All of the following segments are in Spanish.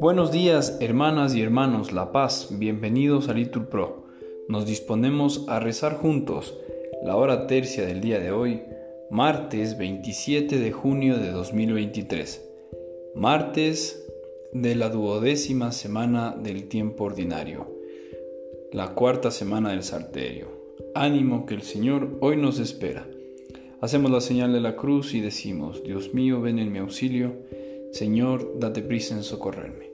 Buenos días, hermanas y hermanos La Paz, bienvenidos a Litur Pro. Nos disponemos a rezar juntos la hora tercia del día de hoy, martes 27 de junio de 2023, martes de la duodécima semana del tiempo ordinario, la cuarta semana del Salterio. Ánimo que el Señor hoy nos espera. Hacemos la señal de la cruz y decimos, Dios mío, ven en mi auxilio, Señor, date prisa en socorrerme.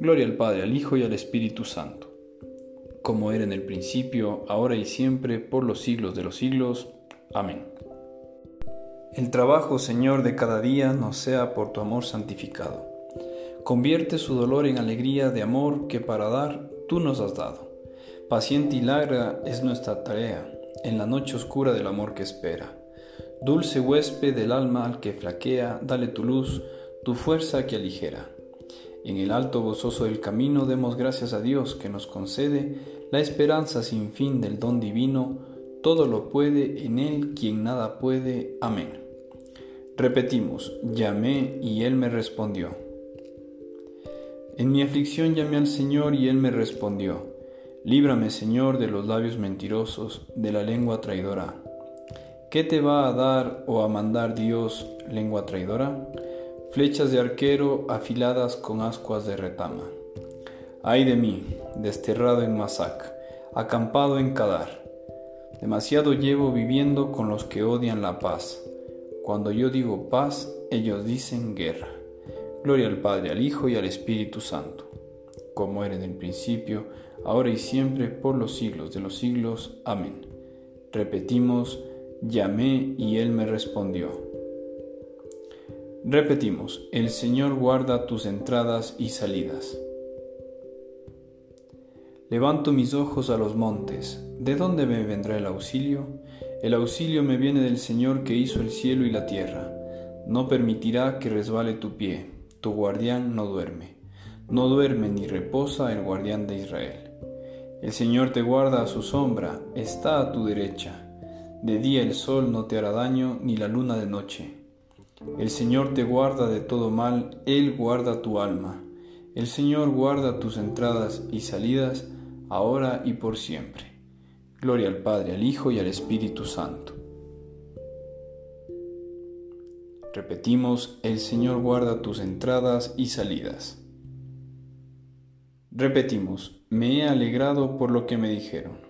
Gloria al Padre, al Hijo y al Espíritu Santo, como era en el principio, ahora y siempre, por los siglos de los siglos. Amén. El trabajo, Señor, de cada día nos sea por tu amor santificado Convierte su dolor en alegría de amor que para dar tú nos has dado. Paciente y larga es nuestra tarea en la noche oscura del amor que espera. Dulce huésped del alma al que flaquea, dale tu luz, tu fuerza que aligera. En el alto gozoso del camino demos gracias a Dios que nos concede la esperanza sin fin del don divino, todo lo puede en Él quien nada puede. Amén. Repetimos, llamé y Él me respondió. En mi aflicción llamé al Señor y Él me respondió. Líbrame, Señor, de los labios mentirosos, de la lengua traidora. ¿Qué te va a dar o a mandar Dios, lengua traidora? Flechas de arquero afiladas con ascuas de retama. Ay de mí, desterrado en Masac, acampado en Kadar. Demasiado llevo viviendo con los que odian la paz. Cuando yo digo paz, ellos dicen guerra. Gloria al Padre, al Hijo y al Espíritu Santo, como era en el principio, ahora y siempre, por los siglos de los siglos. Amén. Repetimos, llamé y Él me respondió. Repetimos, el Señor guarda tus entradas y salidas. Levanto mis ojos a los montes. ¿De dónde me vendrá el auxilio? El auxilio me viene del Señor que hizo el cielo y la tierra. No permitirá que resbale tu pie tu guardián no duerme, no duerme ni reposa el guardián de Israel. El Señor te guarda a su sombra, está a tu derecha. De día el sol no te hará daño, ni la luna de noche. El Señor te guarda de todo mal, Él guarda tu alma. El Señor guarda tus entradas y salidas, ahora y por siempre. Gloria al Padre, al Hijo y al Espíritu Santo Repetimos, el Señor guarda tus entradas y salidas. Repetimos, me he alegrado por lo que me dijeron.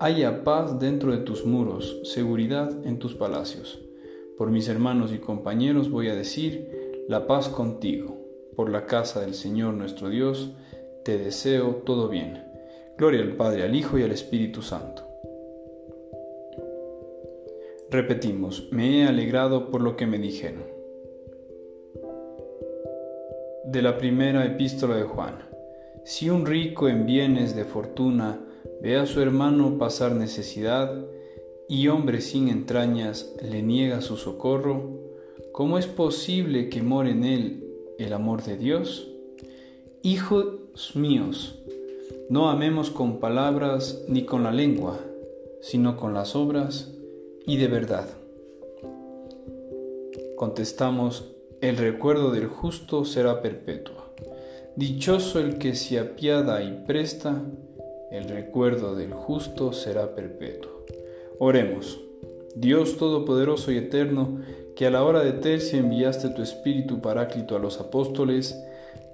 Haya paz dentro de tus muros, seguridad en tus palacios. Por mis hermanos y compañeros voy a decir, la paz contigo. Por la casa del Señor nuestro Dios, te deseo todo bien. Gloria al Padre, al Hijo y al Espíritu Santo. Repetimos, me he alegrado por lo que me dijeron de la primera epístola de Juan. Si un rico en bienes de fortuna ve a su hermano pasar necesidad y hombre sin entrañas le niega su socorro, ¿cómo es posible que more en él el amor de Dios? Hijos míos, no amemos con palabras ni con la lengua, sino con las obras y de verdad. Contestamos, el recuerdo del justo será perpetuo. Dichoso el que se apiada y presta, el recuerdo del justo será perpetuo. Oremos. Dios Todopoderoso y Eterno, que a la hora de tercia enviaste tu Espíritu Paráclito a los apóstoles,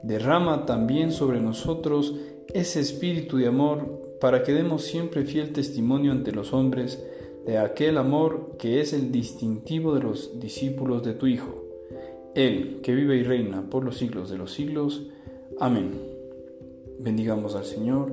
derrama también sobre nosotros ese espíritu de amor para que demos siempre fiel testimonio ante los hombres de aquel amor que es el distintivo de los discípulos de tu Hijo él que vive y reina por los siglos de los siglos. Amén. Bendigamos al Señor,